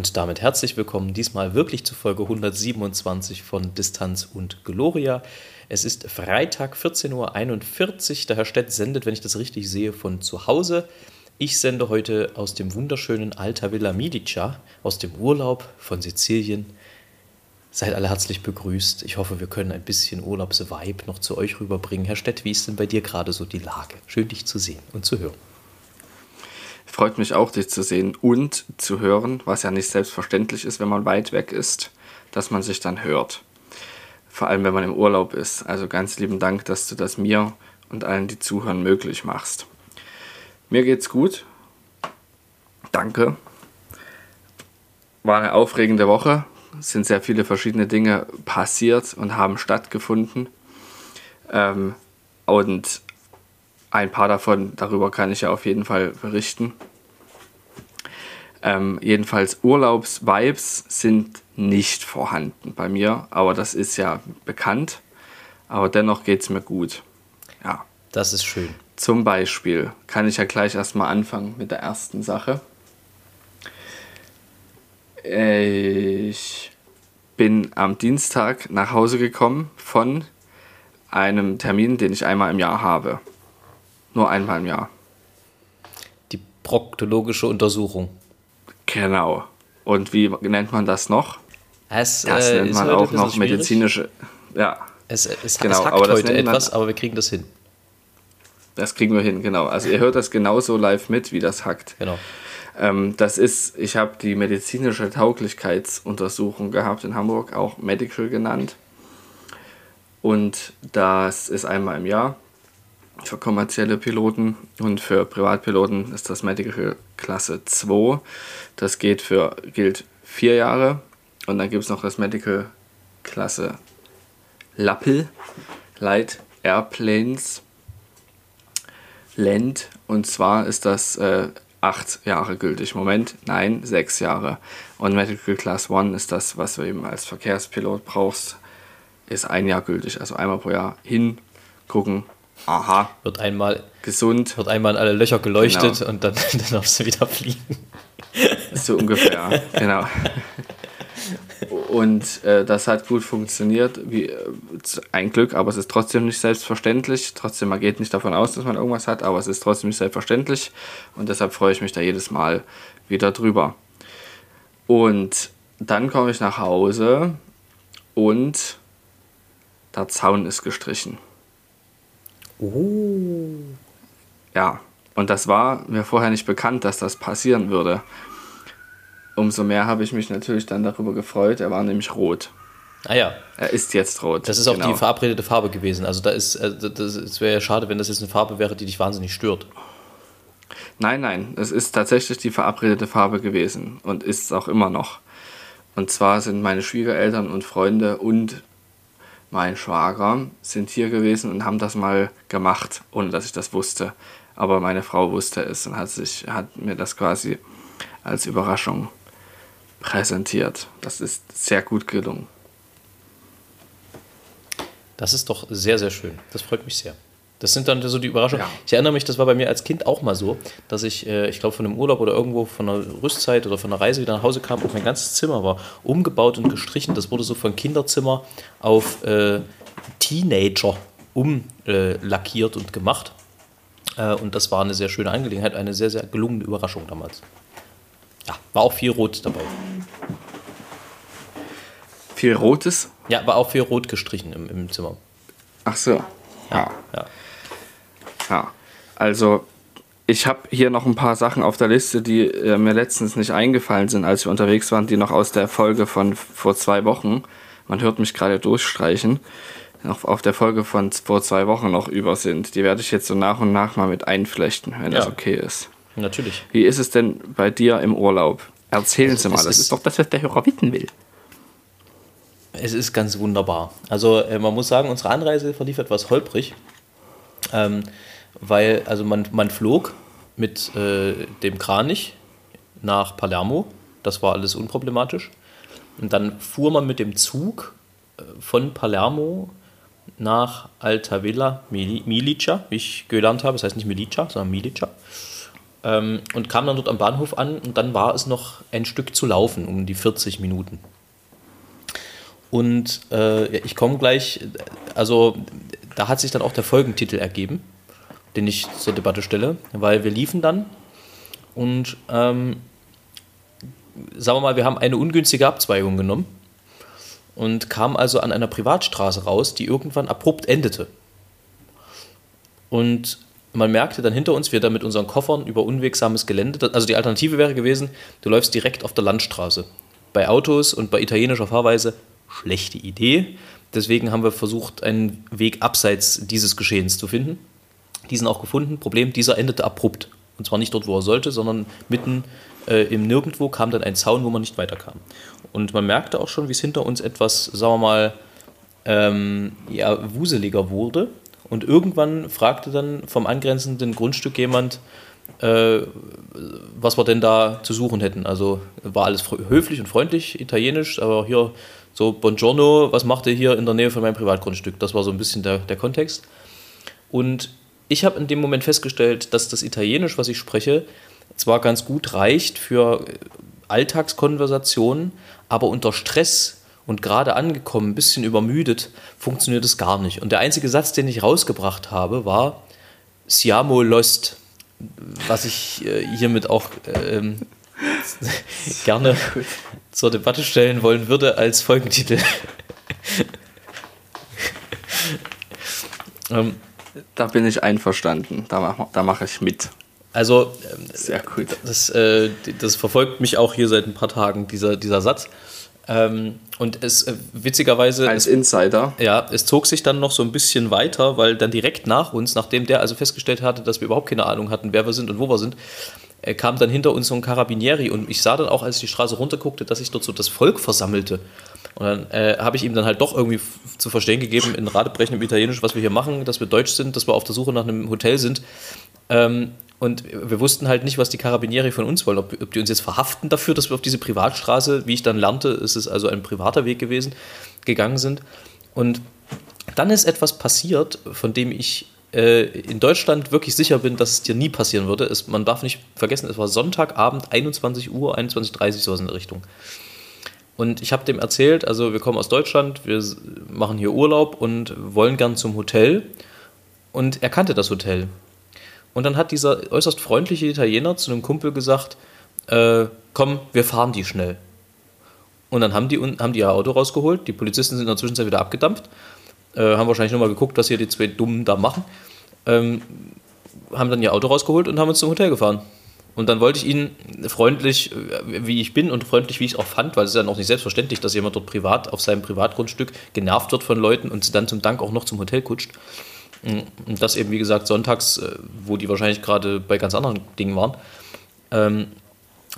Und damit herzlich willkommen diesmal wirklich zu Folge 127 von Distanz und Gloria. Es ist Freitag 14.41 Uhr. Der Herr Stett sendet, wenn ich das richtig sehe, von zu Hause. Ich sende heute aus dem wunderschönen Alta Villa Midica, aus dem Urlaub von Sizilien. Seid alle herzlich begrüßt. Ich hoffe, wir können ein bisschen Urlaubsvibe noch zu euch rüberbringen. Herr Stett, wie ist denn bei dir gerade so die Lage? Schön, dich zu sehen und zu hören. Freut mich auch, dich zu sehen und zu hören, was ja nicht selbstverständlich ist, wenn man weit weg ist, dass man sich dann hört. Vor allem, wenn man im Urlaub ist. Also ganz lieben Dank, dass du das mir und allen, die zuhören, möglich machst. Mir geht's gut. Danke. War eine aufregende Woche. Es sind sehr viele verschiedene Dinge passiert und haben stattgefunden. Ähm, und ein paar davon, darüber kann ich ja auf jeden Fall berichten. Ähm, jedenfalls Urlaubsvibes sind nicht vorhanden bei mir, aber das ist ja bekannt. Aber dennoch geht es mir gut. Ja. Das ist schön. Zum Beispiel kann ich ja gleich erstmal anfangen mit der ersten Sache. Ich bin am Dienstag nach Hause gekommen von einem Termin, den ich einmal im Jahr habe. Nur einmal im Jahr. Die proktologische Untersuchung. Genau. Und wie nennt man das noch? Es, das äh, nennt man auch noch medizinische. Ja. Es, es, genau, es hackt aber das heute etwas, aber wir kriegen das hin. Das kriegen wir hin, genau. Also ihr hört das genauso live mit, wie das hackt. Genau. Ähm, das ist, ich habe die medizinische Tauglichkeitsuntersuchung gehabt in Hamburg, auch Medical genannt. Und das ist einmal im Jahr für kommerzielle Piloten und für Privatpiloten ist das Medical Klasse 2. Das geht für, gilt vier Jahre. Und dann gibt es noch das Medical Klasse LAPL, Light Airplanes Land. Und zwar ist das äh, acht Jahre gültig. Moment, nein, sechs Jahre. Und Medical Class 1 ist das, was du eben als Verkehrspilot brauchst, ist ein Jahr gültig. Also einmal pro Jahr hingucken. Aha, Wird einmal, gesund, wird einmal in alle Löcher geleuchtet Genau. und dann, dann darfst du wieder fliegen. so ungefähr. genau. Und äh, das hat gut funktioniert. Wie, äh, ein Glück, aber es ist trotzdem nicht selbstverständlich. Trotzdem, man geht nicht davon aus, dass man irgendwas hat, aber es ist trotzdem nicht selbstverständlich. Und deshalb freue ich mich da jedes Mal wieder drüber. Und dann komme ich nach Hause und der Zaun ist gestrichen. Oh. Ja, und das war mir vorher nicht bekannt, dass das passieren würde. Umso mehr habe ich mich natürlich dann darüber gefreut. Er war nämlich rot. Ah ja, Er ist jetzt rot. das ist auch genau. die verabredete Farbe gewesen. Also da ist, das, es wäre ja schade, wenn das jetzt eine Farbe wäre, die dich wahnsinnig stört. Nein, nein, es ist tatsächlich die verabredete Farbe gewesen und ist es auch immer noch. Und zwar sind meine Schwiegereltern und Freunde und mein Schwager sind hier gewesen und haben das mal gemacht, ohne dass ich das wusste. Aber meine Frau wusste es und hat, sich, hat mir das quasi als Überraschung präsentiert. Das ist sehr gut gelungen. Das ist doch sehr, sehr schön. Das freut mich sehr. Das sind dann so die Überraschungen. Ja. Ich erinnere mich, das war bei mir als Kind auch mal so, dass ich, äh, ich glaube, von einem Urlaub oder irgendwo von einer Rüstzeit oder von einer Reise wieder nach Hause kam und mein ganzes Zimmer war umgebaut und gestrichen. Das wurde so von Kinderzimmer auf äh, Teenager umlackiert und gemacht. Äh, und das war eine sehr schöne Angelegenheit, eine sehr, sehr gelungene Überraschung damals. Ja, war auch viel Rot dabei. Viel Rotes? Ja, war auch viel Rot gestrichen im, im Zimmer. Ach so. Ja. Ja. Ja, also ich habe hier noch ein paar Sachen auf der Liste, die äh, mir letztens nicht eingefallen sind, als wir unterwegs waren, die noch aus der Folge von vor zwei Wochen, man hört mich gerade durchstreichen, noch auf der Folge von vor zwei Wochen noch über sind. Die werde ich jetzt so nach und nach mal mit einflechten, wenn das Ja. okay ist. Natürlich. Wie ist es denn bei dir im Urlaub? Erzählen Sie mal, das ist- ist doch das, was der Hörer wissen will. Es ist ganz wunderbar. Also äh, man muss sagen, unsere Anreise verlief etwas holprig, ähm, weil also man, man flog mit äh, dem Kranich nach Palermo. Das war alles unproblematisch. Und dann fuhr man mit dem Zug äh, von Palermo nach Altavilla Milica, wie ich gelernt habe. Das heißt nicht Milica, sondern Milica. Ähm, und kam dann dort am Bahnhof an und dann war es noch ein Stück zu laufen, um die 40 Minuten. Und äh, ich komme gleich, also da hat sich dann auch der Folgentitel ergeben, den ich zur Debatte stelle, weil wir liefen dann und ähm, sagen wir mal, wir haben eine ungünstige Abzweigung genommen und kamen also an einer Privatstraße raus, die irgendwann abrupt endete. Und man merkte dann hinter uns, wir da mit unseren Koffern über unwegsames Gelände, also die Alternative wäre gewesen, du läufst direkt auf der Landstraße. Bei Autos und bei italienischer Fahrweise schlechte Idee. Deswegen haben wir versucht, einen Weg abseits dieses Geschehens zu finden. Diesen auch gefunden. Problem, dieser endete abrupt. Und zwar nicht dort, wo er sollte, sondern mitten äh, im Nirgendwo kam dann ein Zaun, wo man nicht weiterkam. Und man merkte auch schon, wie es hinter uns etwas, sagen wir mal, ähm, ja, wuseliger wurde. Und irgendwann fragte dann vom angrenzenden Grundstück jemand, äh, was wir denn da zu suchen hätten. Also war alles höflich und freundlich, italienisch, aber hier so, Buongiorno, was macht ihr hier in der Nähe von meinem Privatgrundstück? Das war so ein bisschen der, der Kontext. Und ich habe in dem Moment festgestellt, dass das Italienisch, was ich spreche, zwar ganz gut reicht für Alltagskonversationen, aber unter Stress und gerade angekommen, ein bisschen übermüdet, funktioniert es gar nicht. Und der einzige Satz, den ich rausgebracht habe, war Siamo lost, was ich äh, hiermit auch ähm, gerne zur Debatte stellen wollen würde als Folgentitel. ähm, da bin ich einverstanden, da mache da mach ich mit. Also, ähm, sehr gut. Das, äh, das verfolgt mich auch hier seit ein paar Tagen, dieser, dieser Satz. Ähm, und es äh, witzigerweise. Als Insider. Ja, es zog sich dann noch so ein bisschen weiter, weil dann direkt nach uns, nachdem der also festgestellt hatte, dass wir überhaupt keine Ahnung hatten, wer wir sind und wo wir sind, äh, kam dann hinter uns so ein Carabinieri und ich sah dann auch, als ich die Straße runterguckte, dass sich dort so das Volk versammelte. Und dann äh, habe ich ihm dann halt doch irgendwie zu verstehen gegeben, in radebrechendem Italienisch, was wir hier machen, dass wir deutsch sind, dass wir auf der Suche nach einem Hotel sind. Ähm, und wir wussten halt nicht, was die Carabinieri von uns wollen, ob, ob, die uns jetzt verhaften dafür, dass wir auf diese Privatstraße, wie ich dann lernte, ist es also ein privater Weg gewesen, gegangen sind. Und dann ist etwas passiert, von dem ich äh, in Deutschland wirklich sicher bin, dass es dir nie passieren würde. Es, man darf nicht vergessen, es war Sonntagabend, 21 Uhr, 21.30 Uhr, sowas in der Richtung. Und ich habe dem erzählt, also wir kommen aus Deutschland, wir machen hier Urlaub und wollen gern zum Hotel. Und er kannte das Hotel. Und dann hat dieser äußerst freundliche Italiener zu einem Kumpel gesagt, äh, komm, wir fahren die schnell. Und dann haben die, haben die ihr Auto rausgeholt, die Polizisten sind in der Zwischenzeit wieder abgedampft, äh, haben wahrscheinlich nochmal geguckt, was hier die zwei Dummen da machen, ähm, haben dann ihr Auto rausgeholt und haben uns zum Hotel gefahren. Und dann wollte ich ihn freundlich, äh, wie ich bin und freundlich, wie ich es auch fand, weil es ist ja noch nicht selbstverständlich, dass jemand dort privat auf seinem Privatgrundstück genervt wird von Leuten und sie dann zum Dank auch noch zum Hotel kutscht. Und das eben, wie gesagt, sonntags, äh, wo die wahrscheinlich gerade bei ganz anderen Dingen waren. Ähm,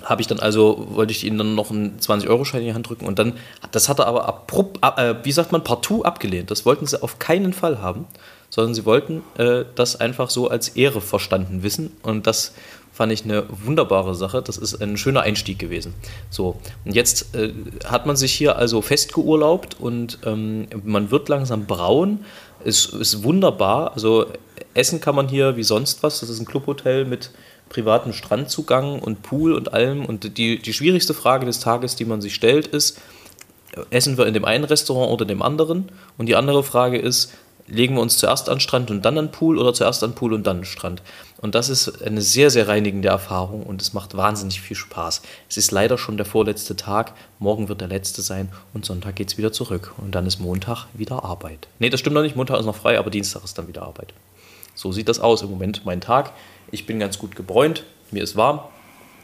habe ich dann also, wollte ich ihnen dann noch einen 20-Euro-Schein in die Hand drücken und dann, das hat er aber abrupt, äh, wie sagt man, partout abgelehnt. Das wollten sie auf keinen Fall haben, sondern sie wollten äh, das einfach so als Ehre verstanden wissen und das fand ich eine wunderbare Sache. Das ist ein schöner Einstieg gewesen. So, und jetzt äh, hat man sich hier also festgeurlaubt und ähm, man wird langsam braun ist, ist wunderbar. Also essen kann man hier wie sonst was. Das ist ein Clubhotel mit privatem Strandzugang und Pool und allem. Und die, die schwierigste Frage des Tages, die man sich stellt, ist, essen wir in dem einen Restaurant oder dem anderen? Und die andere Frage ist, legen wir uns zuerst an Strand und dann an Pool oder zuerst an Pool und dann an Strand. Und das ist eine sehr, sehr reinigende Erfahrung und es macht wahnsinnig viel Spaß. Es ist leider schon der vorletzte Tag, morgen wird der letzte sein und Sonntag geht es wieder zurück. Und dann ist Montag wieder Arbeit. Nee, das stimmt noch nicht, Montag ist noch frei, aber Dienstag ist dann wieder Arbeit. So sieht das aus im Moment, mein Tag. Ich bin ganz gut gebräunt, mir ist warm.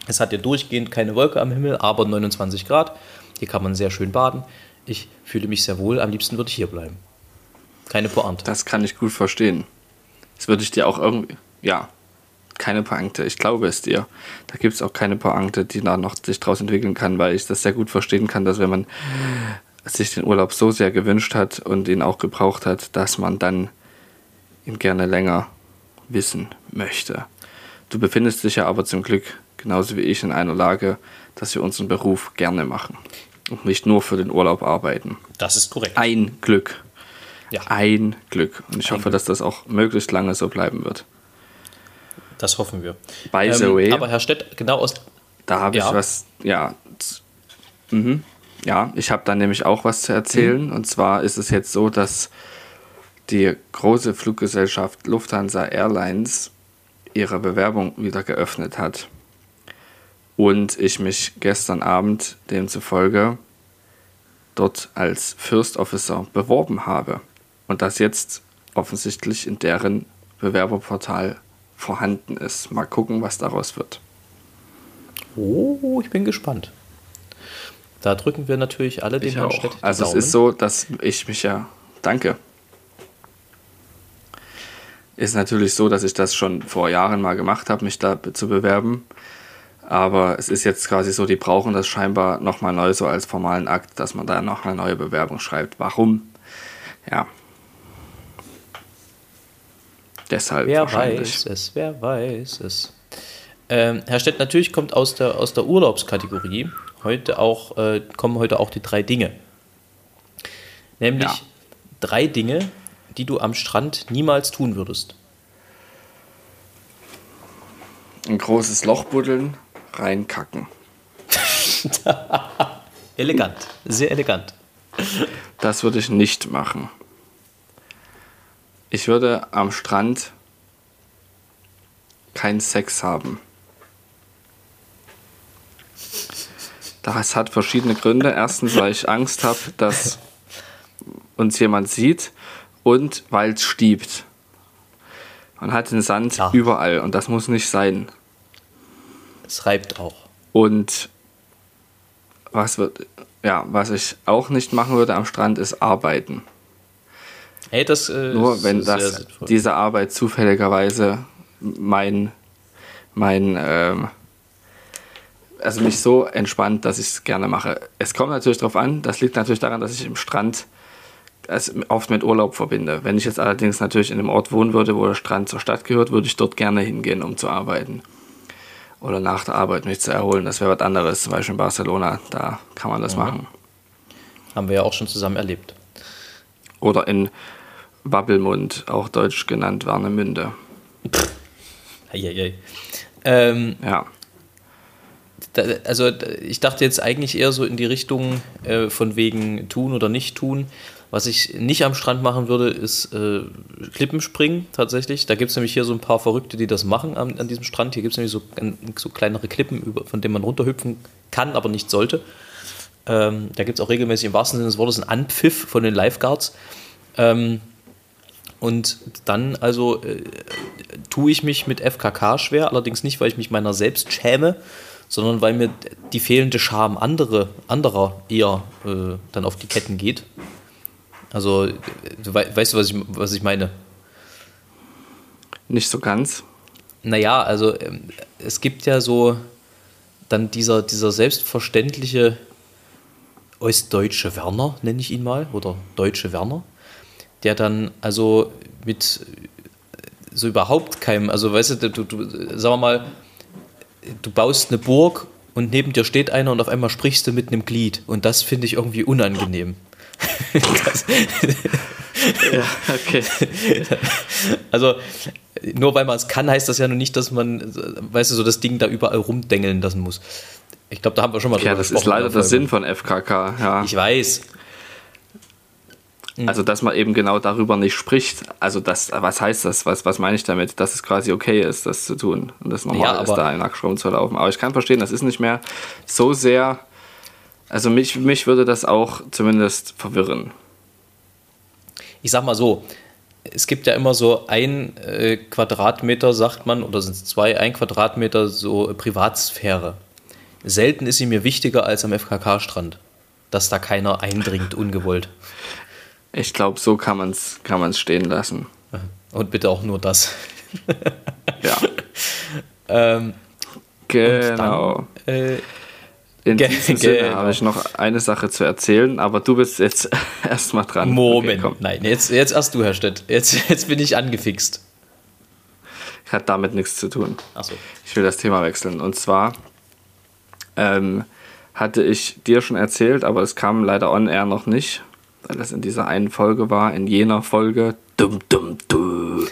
Es hat ja durchgehend keine Wolke am Himmel, aber 29 Grad. Hier kann man sehr schön baden. Ich fühle mich sehr wohl, am liebsten würde ich hier bleiben. Keine Pointe. Das kann ich gut verstehen. Das würde ich dir auch irgendwie. Ja, keine Pointe. Ich glaube es dir. Da gibt es auch keine Pointe, die da noch sich draus entwickeln kann, weil ich das sehr gut verstehen kann, dass wenn man sich den Urlaub so sehr gewünscht hat und ihn auch gebraucht hat, dass man dann ihn gerne länger wissen möchte. Du befindest dich ja aber zum Glück genauso wie ich in einer Lage, dass wir unseren Beruf gerne machen und nicht nur für den Urlaub arbeiten. Das ist korrekt. Ein Glück. Ja. Ein Glück. Und ich Ein hoffe, Glück. dass das auch möglichst lange so bleiben wird. Das hoffen wir. By the Ähm, way, aber Herr Stett, genau aus. da habe Ja. ich was, ja, mhm. ja, ich habe da nämlich auch was zu erzählen. Mhm. Und zwar ist es jetzt so, dass die große Fluggesellschaft Lufthansa Airlines ihre Bewerbung wieder geöffnet hat. Und ich mich gestern Abend demzufolge dort als First Officer beworben habe. Und das jetzt offensichtlich in deren Bewerberportal vorhanden ist. Mal gucken, was daraus wird. Oh, ich bin gespannt. Da drücken wir natürlich alle Ich Herrn. Stett Also es Daumen. ist so, dass ich mich ja danke. Ist natürlich so, dass ich das schon vor Jahren mal gemacht habe, mich da zu bewerben. Aber es ist jetzt quasi so, die brauchen das scheinbar nochmal neu so als formalen Akt, dass man da noch eine neue Bewerbung schreibt. Warum? Ja. Deshalb Wer wahrscheinlich. weiß es, wer weiß es. Ähm, Herr Stett, natürlich kommt aus der, aus der Urlaubskategorie heute auch, äh, kommen heute auch die drei Dinge. Nämlich Ja. drei Dinge, die du am Strand niemals tun würdest. Ein großes Loch buddeln, reinkacken. Elegant, sehr elegant. Das würde ich nicht machen. Ich würde am Strand keinen Sex haben. Das hat verschiedene Gründe. Erstens, weil ich Angst habe, dass uns jemand sieht und weil es stiebt. Man hat den Sand Ja. überall und das muss nicht sein. Es reibt auch. Und was, wird, ja, was ich auch nicht machen würde am Strand ist arbeiten. Hey, das äh, Nur wenn das, sinnvoll. diese Arbeit zufälligerweise mein, mein ähm, also mich so entspannt, dass ich es gerne mache. Es kommt natürlich darauf an, das liegt natürlich daran, dass ich im Strand es oft mit Urlaub verbinde. Wenn ich jetzt allerdings natürlich in einem Ort wohnen würde, wo der Strand zur Stadt gehört, würde ich dort gerne hingehen, um zu arbeiten. Oder nach der Arbeit mich zu erholen. Das wäre was anderes. Zum Beispiel in Barcelona, da kann man das machen. Haben wir ja auch schon zusammen erlebt. Oder in Wabbelmund, auch deutsch genannt Warnemünde. Eieiei. Ähm, Ja. da, also ich dachte jetzt eigentlich eher so in die Richtung äh, von wegen tun oder nicht tun. Was ich nicht am Strand machen würde, ist äh, Klippenspringen tatsächlich. Da gibt es nämlich hier so ein paar Verrückte, die das machen an, an diesem Strand. Hier gibt es nämlich so, so kleinere Klippen, über, von denen man runterhüpfen kann, aber nicht sollte. Ähm, da gibt es auch regelmäßig im wahrsten Sinne des Wortes einen Anpfiff von den Lifeguards. Ähm, und dann also äh, tue ich mich mit FKK schwer, allerdings nicht, weil ich mich meiner selbst schäme, sondern weil mir die fehlende Scham andere, anderer eher äh, dann auf die Ketten geht. Also, äh, wei weißt du, was ich, was ich meine? Nicht so ganz. Naja, also ähm, es gibt ja so dann dieser, dieser selbstverständliche ostdeutsche Werner, nenne ich ihn mal, oder deutsche Werner, der dann also mit äh, so überhaupt keinem, also weißt du, du, du sagen wir mal, du baust eine Burg und neben dir steht einer und auf einmal sprichst du mit einem Glied und das finde ich irgendwie unangenehm. das, Ja, okay. also, nur weil man es kann, heißt das ja nur nicht, dass man, weißt du, so das Ding da überall rumdengeln lassen muss. Ich glaube, da haben wir schon mal Ja, drüber das ist leider der. Sinn von FKK. Ja. Ich weiß. Also, dass man eben genau darüber nicht spricht. Also, das, was heißt das? Was, was meine ich damit? Dass es quasi okay ist, das zu tun und das normal Ja, ist, da in Nacktschraum zu laufen. Aber ich kann verstehen, das ist nicht mehr so sehr. Also, mich, mich würde das auch zumindest verwirren. Ich sag mal so, es gibt ja immer so ein äh, Quadratmeter, sagt man, oder sind es zwei, ein Quadratmeter so äh, Privatsphäre. Selten ist sie mir wichtiger als am FKK-Strand, dass da keiner eindringt, ungewollt. Ich glaube, so kann man es kann man's stehen lassen. Und bitte auch nur das. Ja. Ähm, genau. Dann, äh, In Ge- diesem Sinne habe ich noch eine Sache zu erzählen, aber du bist jetzt erstmal dran. Moment. Okay. Nein, jetzt, jetzt erst du, Herr Stett. Jetzt, jetzt bin ich angefixt. Hat damit nichts zu tun. Achso. Ich will das Thema wechseln. Und zwar ähm, hatte ich dir schon erzählt, aber es kam leider on air noch nicht, weil das in dieser einen Folge war, in jener Folge. Dum, dum, du.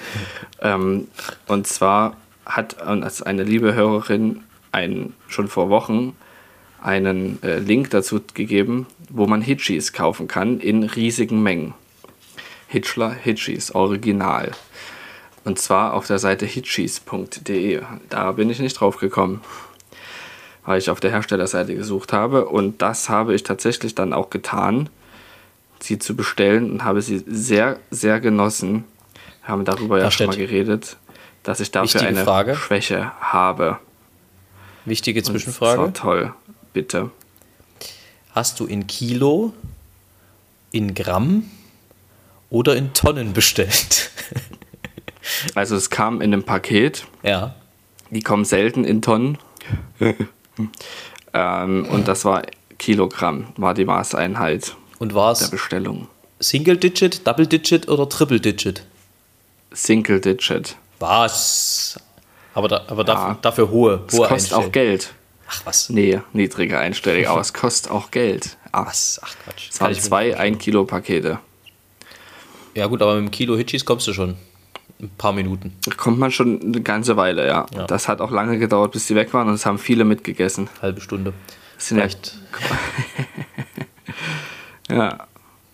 ähm, und zwar hat uns eine liebe Hörerin ein, schon vor Wochen einen äh, Link dazu gegeben, wo man Hitchis kaufen kann in riesigen Mengen. Hitchler Hitchis, original. Und zwar auf der Seite hitchis.de. Da bin ich nicht drauf gekommen, weil ich auf der Herstellerseite gesucht habe. Und das habe ich tatsächlich dann auch getan, sie zu bestellen und habe sie sehr, sehr genossen. Wir haben darüber ja Herr schon mal geredet, dass ich dafür eine Frage. Schwäche habe. Wichtige Das war Zwischenfrage. toll, bitte. Hast du in Kilo, in Gramm oder in Tonnen bestellt? Also es kam in einem Paket. ja. Die kommen selten in Tonnen. ähm, und das war Kilogramm, war die Maßeinheit Und war der es Bestellung. Single Digit, Double Digit oder Triple Digit? Single Digit. Was? Aber, da, aber dafür, Ja. dafür hohe, Es hohe kostet auch Geld. Ach was? Nee, niedrige Einstellung, aber es kostet auch Geld. Ah, Was? Ach Quatsch. Es waren zwei nicht 1 Kilo Pakete. Ja gut, aber mit dem Kilo Hitchis kommst du schon. Ein paar Minuten. Da kommt man schon eine ganze Weile, ja. Ja. Das hat auch lange gedauert, bis die weg waren und es haben viele mitgegessen. Halbe Stunde. Das sind Vielleicht. ja.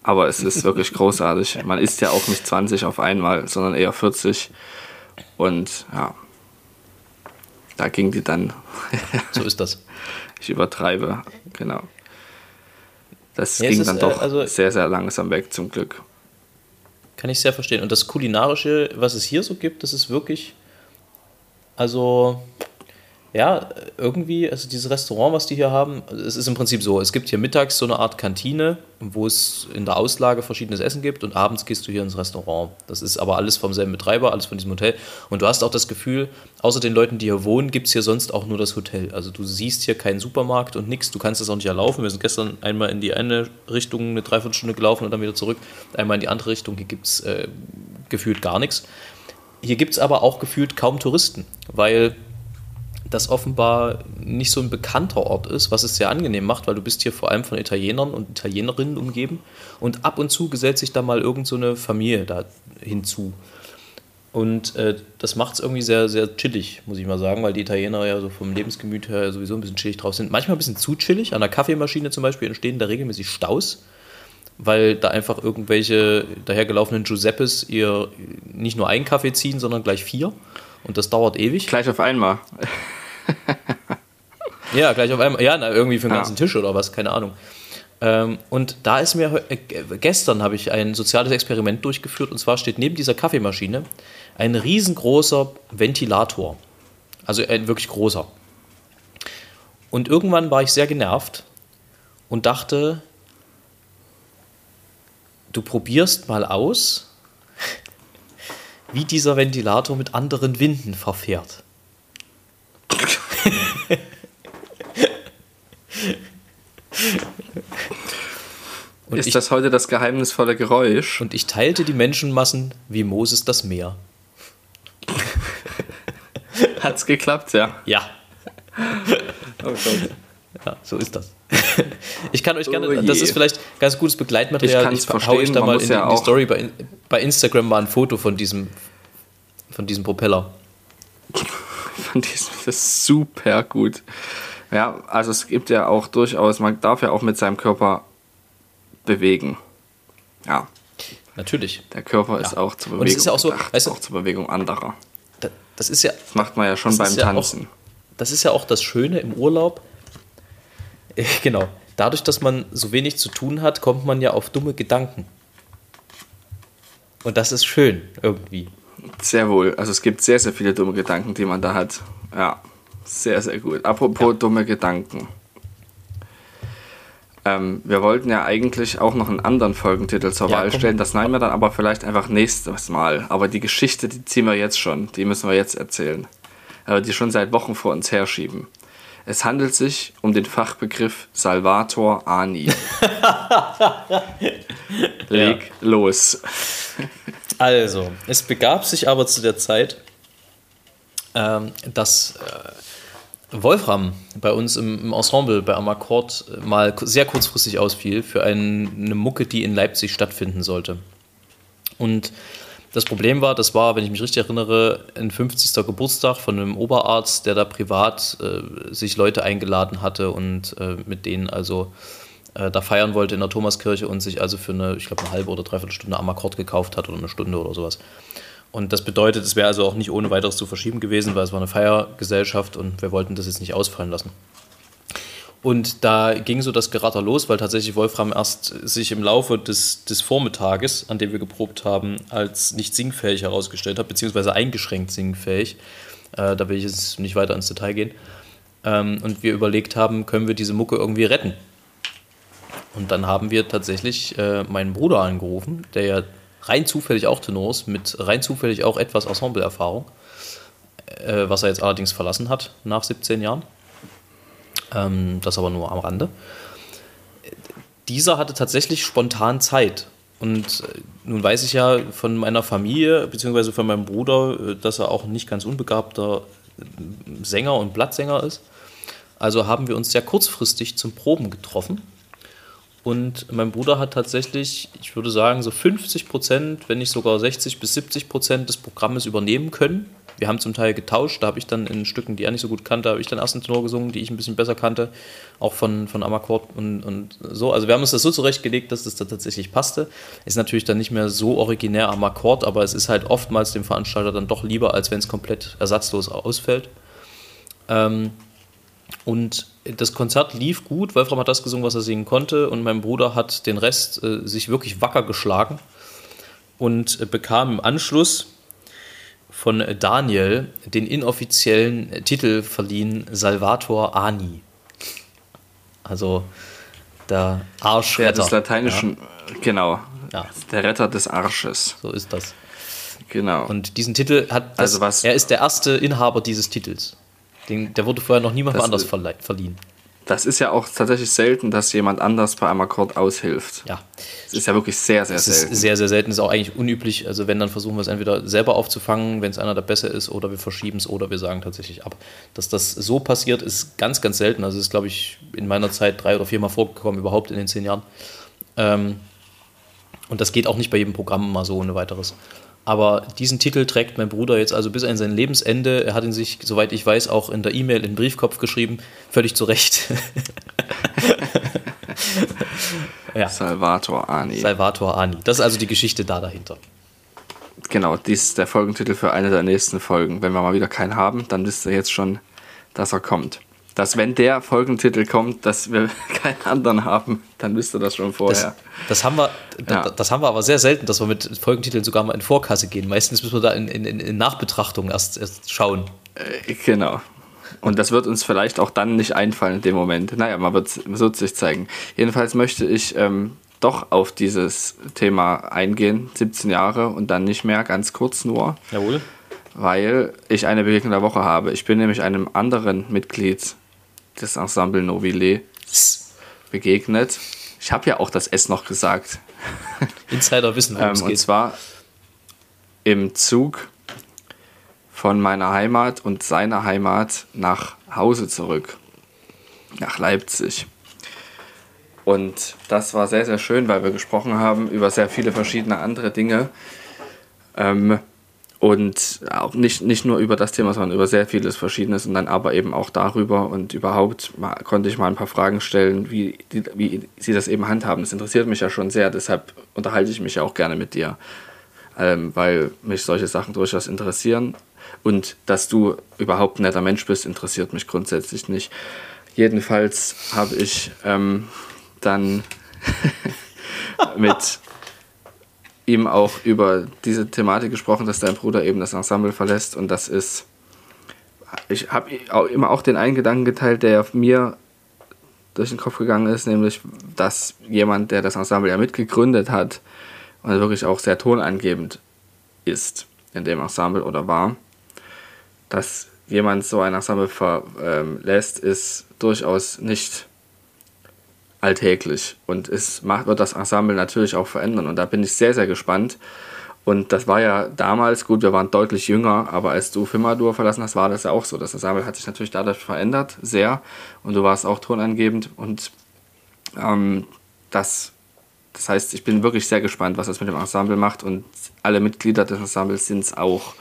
Aber es ist wirklich großartig. Man isst ja auch nicht 20 auf einmal, sondern eher 40. Und ja, da ging die dann, So ist das. ich übertreibe, genau. Das Ja, ging dann äh, doch also- sehr, sehr langsam weg, zum Glück. Kann ich sehr verstehen. Und das Kulinarische, was es hier so gibt, das ist wirklich, also, ja, irgendwie, also dieses Restaurant, was die hier haben, es ist im Prinzip so, es gibt hier mittags so eine Art Kantine, wo es in der Auslage verschiedenes Essen gibt und abends gehst du hier ins Restaurant. Das ist aber alles vom selben Betreiber, alles von diesem Hotel. Und du hast auch das Gefühl, außer den Leuten, die hier wohnen, gibt es hier sonst auch nur das Hotel. Also du siehst hier keinen Supermarkt und nichts, du kannst es auch nicht erlaufen. Wir sind gestern einmal in die eine Richtung eine Dreiviertelstunde gelaufen und dann wieder zurück, einmal in die andere Richtung. Hier gibt es äh, gefühlt gar nichts. Hier gibt es aber auch gefühlt kaum Touristen, weil das offenbar nicht so ein bekannter Ort ist, was es sehr angenehm macht, weil du bist hier vor allem von Italienern und Italienerinnen umgeben und ab und zu gesellt sich da mal irgend so eine Familie da hinzu. Und äh, das macht es irgendwie sehr, sehr chillig, muss ich mal sagen, weil die Italiener ja so vom Lebensgemüt her sowieso ein bisschen chillig drauf sind. Manchmal ein bisschen zu chillig. An der Kaffeemaschine zum Beispiel entstehen da regelmäßig Staus, weil da einfach irgendwelche dahergelaufenen Giuseppes ihr nicht nur einen Kaffee ziehen, sondern gleich vier. Und das dauert ewig. Gleich auf einmal. Ja, gleich auf einmal. Ja, na, irgendwie für den Ja. ganzen Tisch oder was, keine Ahnung. Ähm, und da ist mir äh, gestern habe ich ein soziales Experiment durchgeführt und zwar steht neben dieser Kaffeemaschine ein riesengroßer Ventilator. Also ein wirklich großer. Und irgendwann war ich sehr genervt und dachte, du probierst mal aus, wie dieser Ventilator mit anderen Winden verfährt. Und ist ich, das heute das geheimnisvolle Geräusch? und ich teilte die Menschenmassen wie Moses das Meer. Hat's geklappt, ja. Ja, Oh Gott. ja so ist das. Ich kann euch gerne, Oh das ist vielleicht ganz gutes Begleitmaterial. Ich kann's hau euch da mal in, die- ja in die Story bei, bei Instagram mal ein Foto von diesem, von diesem Propeller. Von diesem, das ist super gut. Ja, also es gibt ja auch durchaus, man darf ja auch mit seinem Körper bewegen. Ja, Natürlich. der Körper ist Ja. auch zur Und Bewegung es ist ja auch so, gedacht, weißt du- auch zur Bewegung anderer. Da- Das ist ja, Das macht man ja schon Das beim ist ja auch- Tanzen. das ist ja auch das Schöne im Urlaub. Genau. Dadurch, dass man so wenig zu tun hat, kommt man ja auf dumme Gedanken. Und das ist schön irgendwie. Sehr wohl. Also es gibt sehr, sehr viele dumme Gedanken, die man da hat. Ja, sehr, sehr gut. Apropos dumme Gedanken. Ähm, wir wollten ja eigentlich auch noch einen anderen Folgentitel zur Ja, Wahl komm. stellen. Das nehmen wir dann aber vielleicht einfach nächstes Mal. Aber die Geschichte, die ziehen wir jetzt schon. Die müssen wir jetzt erzählen. Aber die schon seit Wochen vor uns herschieben. Es handelt sich um den Fachbegriff Salvator Ani. Leg ja. los. Also, es begab sich aber zu der Zeit, ähm, dass äh, Wolfram bei uns im, im, Ensemble bei Amakord mal sehr kurzfristig ausfiel für ein, eine Mucke, die in Leipzig stattfinden sollte. Und das Problem war, das war, wenn ich mich richtig erinnere, ein 50. Geburtstag von einem Oberarzt, der da privat äh, sich Leute eingeladen hatte und äh, mit denen also äh, da feiern wollte in der Thomaskirche und sich also für eine, ich glaube, eine halbe oder dreiviertel Stunde Amakord gekauft hat oder eine Stunde oder sowas. Und das bedeutet, es wäre also auch nicht ohne weiteres zu verschieben gewesen, weil es war eine Feiergesellschaft und wir wollten das jetzt nicht ausfallen lassen. Und da ging so das Geratter los, weil tatsächlich Wolfram erst sich im Laufe des, des Vormittages, an dem wir geprobt haben, als nicht singfähig herausgestellt hat, beziehungsweise eingeschränkt singfähig. Äh, da will ich jetzt nicht weiter ins Detail gehen. Ähm, und wir überlegt haben, können wir diese Mucke irgendwie retten? Und dann haben wir tatsächlich äh, meinen Bruder angerufen, der ja rein zufällig auch Tenor ist, mit rein zufällig auch etwas Ensemble-Erfahrung, äh, was er jetzt allerdings verlassen hat nach 17 Jahren. Ähm, das aber nur am Rande. Dieser hatte tatsächlich spontan Zeit. Und äh, nun weiß ich ja von meiner Familie, beziehungsweise von meinem Bruder, äh, dass er auch nicht ganz unbegabter äh, Sänger und Blattsänger ist. Also haben wir uns sehr kurzfristig zum Proben getroffen und mein Bruder hat tatsächlich, ich würde sagen, so 50 Prozent, wenn nicht sogar 60 bis 70 Prozent des Programmes übernehmen können. Wir haben zum Teil getauscht, da habe ich dann in Stücken, die er nicht so gut kannte, habe ich dann ersten Tenor gesungen, die ich ein bisschen besser kannte, auch von, von Amakord und, und so. Also wir haben uns das so zurechtgelegt, dass das da tatsächlich passte. Ist natürlich dann nicht mehr so originär Amakord, aber es ist halt oftmals dem Veranstalter dann doch lieber, als wenn es komplett ersatzlos ausfällt. Ähm, und das Konzert lief gut. Wolfram hat das gesungen, was er singen konnte. Und mein Bruder hat den Rest äh, sich wirklich wacker geschlagen und äh, bekam im Anschluss von Daniel den inoffiziellen Titel verliehen Salvator Ani. Also der Arschretter. Ja, des Lateinischen, ja. genau. Ja. Der Retter des Arsches. So ist das. Genau. Und diesen Titel hat. Das, also was, er ist der erste Inhaber dieses Titels. Den, der wurde vorher noch niemandem anders verlie verliehen. Das ist ja auch tatsächlich selten, dass jemand anders bei einem Akkord aushilft. Ja. Das ist ja wirklich sehr, sehr das selten. Ist sehr, sehr selten. Ist auch eigentlich unüblich. Also wenn, dann versuchen wir es entweder selber aufzufangen, wenn es einer der besser ist, oder wir verschieben es oder wir sagen tatsächlich ab. Dass das so passiert, ist ganz, ganz selten. Also ist, glaube ich, in meiner Zeit drei oder viermal vorgekommen, überhaupt in den zehn Jahren. Ähm, und das geht auch nicht bei jedem Programm mal so ohne weiteres. Aber diesen Titel trägt mein Bruder jetzt also bis an sein Lebensende. Er hat ihn sich, soweit ich weiß, auch in der E-Mail in den Briefkopf geschrieben. Völlig zu Recht. ja. Salvator Ani. Salvator Ani. Das ist also die Geschichte da dahinter. Genau, dies ist der Folgentitel für eine der nächsten Folgen. Wenn wir mal wieder keinen haben, dann wisst ihr jetzt schon, dass er kommt dass wenn der Folgentitel kommt, dass wir keinen anderen haben, dann wisst ihr das schon vorher. Das, das haben wir, ja. das, das, haben wir aber sehr selten, dass wir mit Folgentiteln sogar mal in Vorkasse gehen. Meistens müssen wir da in, in, in Nachbetrachtung erst, erst schauen. Äh, genau. Und das wird uns vielleicht auch dann nicht einfallen in dem Moment. Naja, man wird es sich zeigen. Jedenfalls möchte ich ähm, doch auf dieses Thema eingehen, 17 Jahre und dann nicht mehr, ganz kurz nur. Jawohl. Weil ich eine Begegnung der Woche habe. Ich bin nämlich einem anderen Mitglied das Ensemble Novile begegnet. Ich habe ja auch das S noch gesagt. Insider wissen, worum ähm, es geht. Und zwar im Zug von meiner Heimat und seiner Heimat nach Hause zurück. Nach Leipzig. Und das war sehr, sehr schön, weil wir gesprochen haben über sehr viele verschiedene andere Dinge. Ähm, und auch nicht, nicht nur über das Thema, sondern über sehr vieles Verschiedenes und dann aber eben auch darüber und überhaupt mal, konnte ich mal ein paar Fragen stellen, wie, die, wie sie das eben handhaben. Das interessiert mich ja schon sehr, deshalb unterhalte ich mich ja auch gerne mit dir, ähm, weil mich solche Sachen durchaus interessieren und dass du überhaupt ein netter Mensch bist, interessiert mich grundsätzlich nicht. Jedenfalls habe ich ähm, dann mit ihm auch über diese Thematik gesprochen, dass dein Bruder eben das Ensemble verlässt und das ist, ich habe immer auch den einen Gedanken geteilt, der mir durch den Kopf gegangen ist, nämlich, dass jemand, der das Ensemble ja mitgegründet hat und wirklich auch sehr tonangebend ist in dem Ensemble oder war, dass jemand so ein Ensemble verlässt, ist durchaus nicht alltäglich. Und es macht, wird das Ensemble natürlich auch verändern. Und da bin ich sehr, sehr gespannt. Und das war ja damals, gut, wir waren deutlich jünger, aber als du Fimadur verlassen hast, war das ja auch so. Das Ensemble hat sich natürlich dadurch verändert, sehr. Und du warst auch tonangebend. Und ähm, das, das heißt, ich bin wirklich sehr gespannt, was das mit dem Ensemble macht. Und alle Mitglieder des Ensembles sind es auch.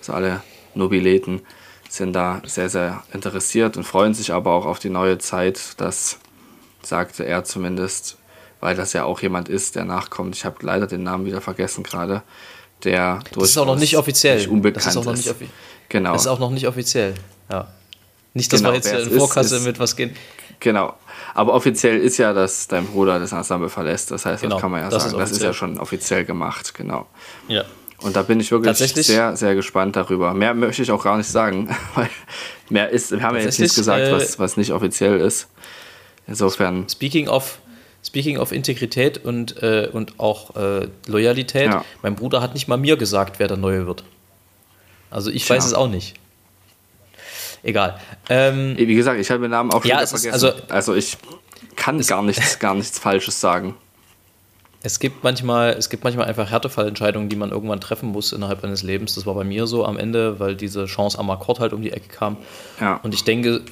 Also alle Nobileten sind da sehr, sehr interessiert und freuen sich aber auch auf die neue Zeit. Das sagte er zumindest, weil das ja auch jemand ist, der nachkommt. Ich habe leider den Namen wieder vergessen gerade. Der das ist auch noch nicht offiziell. Nicht unbekannt das ist auch noch nicht genau. Das ist auch noch nicht offiziell. Ja. Nicht, dass Genau, wir jetzt in ist, Vorkasse ist- mit was gehen. Genau. Aber offiziell ist ja, dass dein Bruder das Ensemble verlässt. Das heißt, Genau, das kann man ja das sagen. ist das ist ja offiziell. schon offiziell gemacht, genau. Ja. Und da bin ich wirklich sehr, sehr gespannt darüber. Mehr möchte ich auch gar nicht sagen, weil mehr ist, wir haben ja jetzt nichts gesagt, äh, was, was nicht offiziell ist. Insofern, Speaking of, speaking of Integrität und, äh, und auch äh, Loyalität, Ja. mein Bruder hat nicht mal mir gesagt, wer der Neue wird. Also ich Tja. weiß es auch nicht. Egal. Ähm, wie gesagt, ich habe den Namen auch schon Ja, ist- vergessen. also- Also, ich kann gar nichts, gar nichts Falsches sagen. Es gibt manchmal, es gibt manchmal einfach Härtefallentscheidungen, die man irgendwann treffen muss innerhalb eines Lebens. Das war bei mir so am Ende, weil diese Chance am Akkord halt um die Ecke kam. Ja. Und ich denke,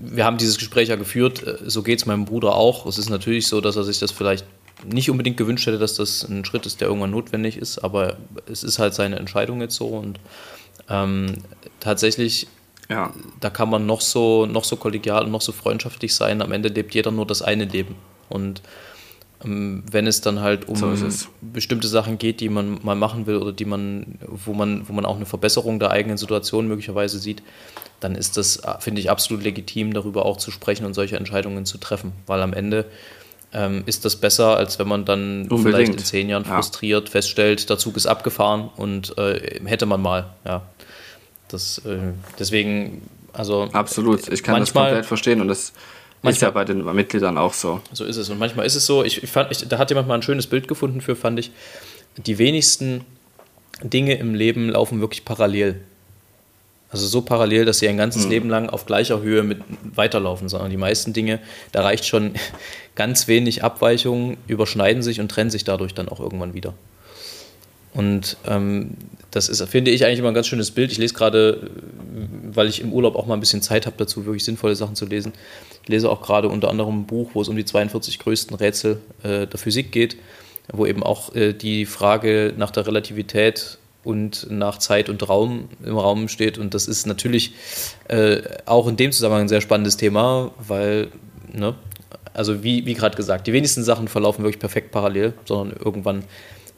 wir haben dieses Gespräch ja geführt, äh, so geht es meinem Bruder auch. Es ist natürlich so, dass er sich das vielleicht nicht unbedingt gewünscht hätte, dass das ein Schritt ist, der irgendwann notwendig ist, aber es ist halt seine Entscheidung jetzt so und ähm, tatsächlich Ja, da kann man noch so, noch so kollegial und noch so freundschaftlich sein. Am Ende lebt jeder nur das eine Leben. Und ähm, wenn es dann halt um So bestimmte Sachen geht, die man mal machen will oder die man, wo man, wo man auch eine Verbesserung der eigenen Situation möglicherweise sieht, dann ist das, äh, finde ich, absolut legitim, darüber auch zu sprechen und solche Entscheidungen zu treffen. Weil am Ende ähm, ist das besser, als wenn man dann vielleicht Unbedingt. in zehn Jahren Ja. frustriert feststellt, der Zug ist abgefahren und äh, hätte man mal, ja. Das, äh, deswegen, also absolut. Ich kann das Manchmal- komplett verstehen und das ist Manchmal- ja bei den Mitgliedern auch so. so ist es. Und manchmal ist es so, ich, ich fand, ich, da hat jemand mal ein schönes Bild gefunden für, fand ich, die wenigsten Dinge im Leben laufen wirklich parallel. Also so parallel, dass sie ein ganzes Leben lang auf gleicher Höhe mit weiterlaufen, sondern die meisten Dinge, da reicht schon ganz wenig Abweichungen, überschneiden sich und trennen sich dadurch dann auch irgendwann wieder. Und ähm, das ist, finde ich, eigentlich immer ein ganz schönes Bild. Ich lese gerade, weil ich im Urlaub auch mal ein bisschen Zeit habe dazu, wirklich sinnvolle Sachen zu lesen. Ich lese auch gerade unter anderem ein Buch, wo es um die 42 größten Rätsel äh, der Physik geht, wo eben auch äh, die Frage nach der Relativität und nach Zeit und Raum im Raum steht. Und das ist natürlich äh, auch in dem Zusammenhang ein sehr spannendes Thema, weil, ne, also wie, wie gerade gesagt, die wenigsten Sachen verlaufen wirklich perfekt parallel, sondern irgendwann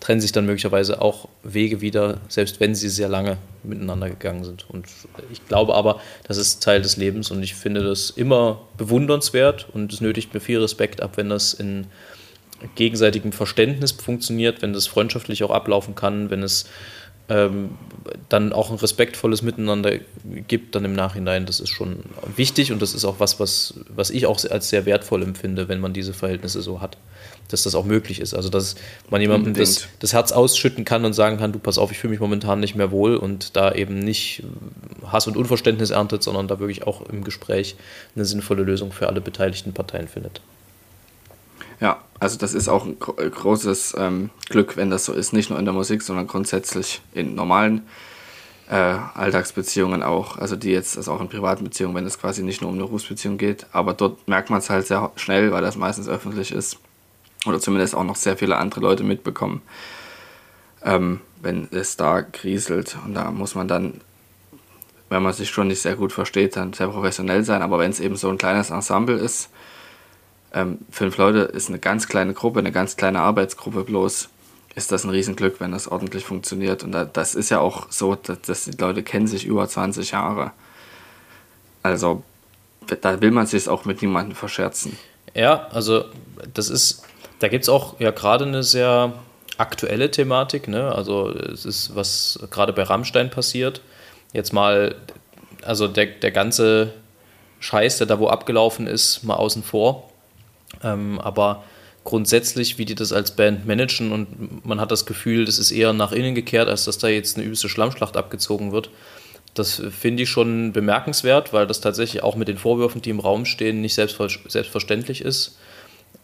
trennen sich dann möglicherweise auch Wege wieder, selbst wenn sie sehr lange miteinander gegangen sind. Und ich glaube aber, das ist Teil des Lebens und ich finde das immer bewundernswert und es nötigt mir viel Respekt ab, wenn das in gegenseitigem Verständnis funktioniert, wenn das freundschaftlich auch ablaufen kann, wenn es ähm, dann auch ein respektvolles Miteinander gibt, dann im Nachhinein. Das ist schon wichtig und das ist auch was, was, was ich auch als sehr wertvoll empfinde, wenn man diese Verhältnisse so hat, dass das auch möglich ist. Also, dass man jemandem das, das Herz ausschütten kann und sagen kann, du pass auf, ich fühle mich momentan nicht mehr wohl und da eben nicht Hass und Unverständnis erntet, sondern da wirklich auch im Gespräch eine sinnvolle Lösung für alle beteiligten Parteien findet. Ja, also das ist auch ein äh, großes ähm, Glück, wenn das so ist. Nicht nur in der Musik, sondern grundsätzlich in normalen äh, Alltagsbeziehungen auch. Also die jetzt, also auch in privaten Beziehungen, wenn es quasi nicht nur um eine Berufsbeziehung geht. Aber dort merkt man es halt sehr schnell, weil das meistens öffentlich ist. Oder zumindest auch noch sehr viele andere Leute mitbekommen, ähm, wenn es da kriselt. Und da muss man dann, wenn man sich schon nicht sehr gut versteht, dann sehr professionell sein. Aber wenn es eben so ein kleines Ensemble ist, ähm, fünf Leute ist eine ganz kleine Gruppe, eine ganz kleine Arbeitsgruppe bloß, ist das ein Riesenglück, wenn das ordentlich funktioniert. Und da, das ist ja auch so, dass, dass die Leute kennen sich über 20 Jahre. Also da will man sich auch mit niemandem verscherzen. Ja, also das ist, da gibt es auch ja gerade eine sehr aktuelle Thematik, ne? Also es ist, was gerade bei Rammstein passiert. Jetzt mal, also der, der ganze Scheiß, der da wo abgelaufen ist, mal außen vor. Ähm, aber grundsätzlich, wie die das als Band managen und man hat das Gefühl, das ist eher nach innen gekehrt, als dass da jetzt eine übelste Schlammschlacht abgezogen wird. Das finde ich schon bemerkenswert, weil das tatsächlich auch mit den Vorwürfen, die im Raum stehen, nicht selbstverständlich ist.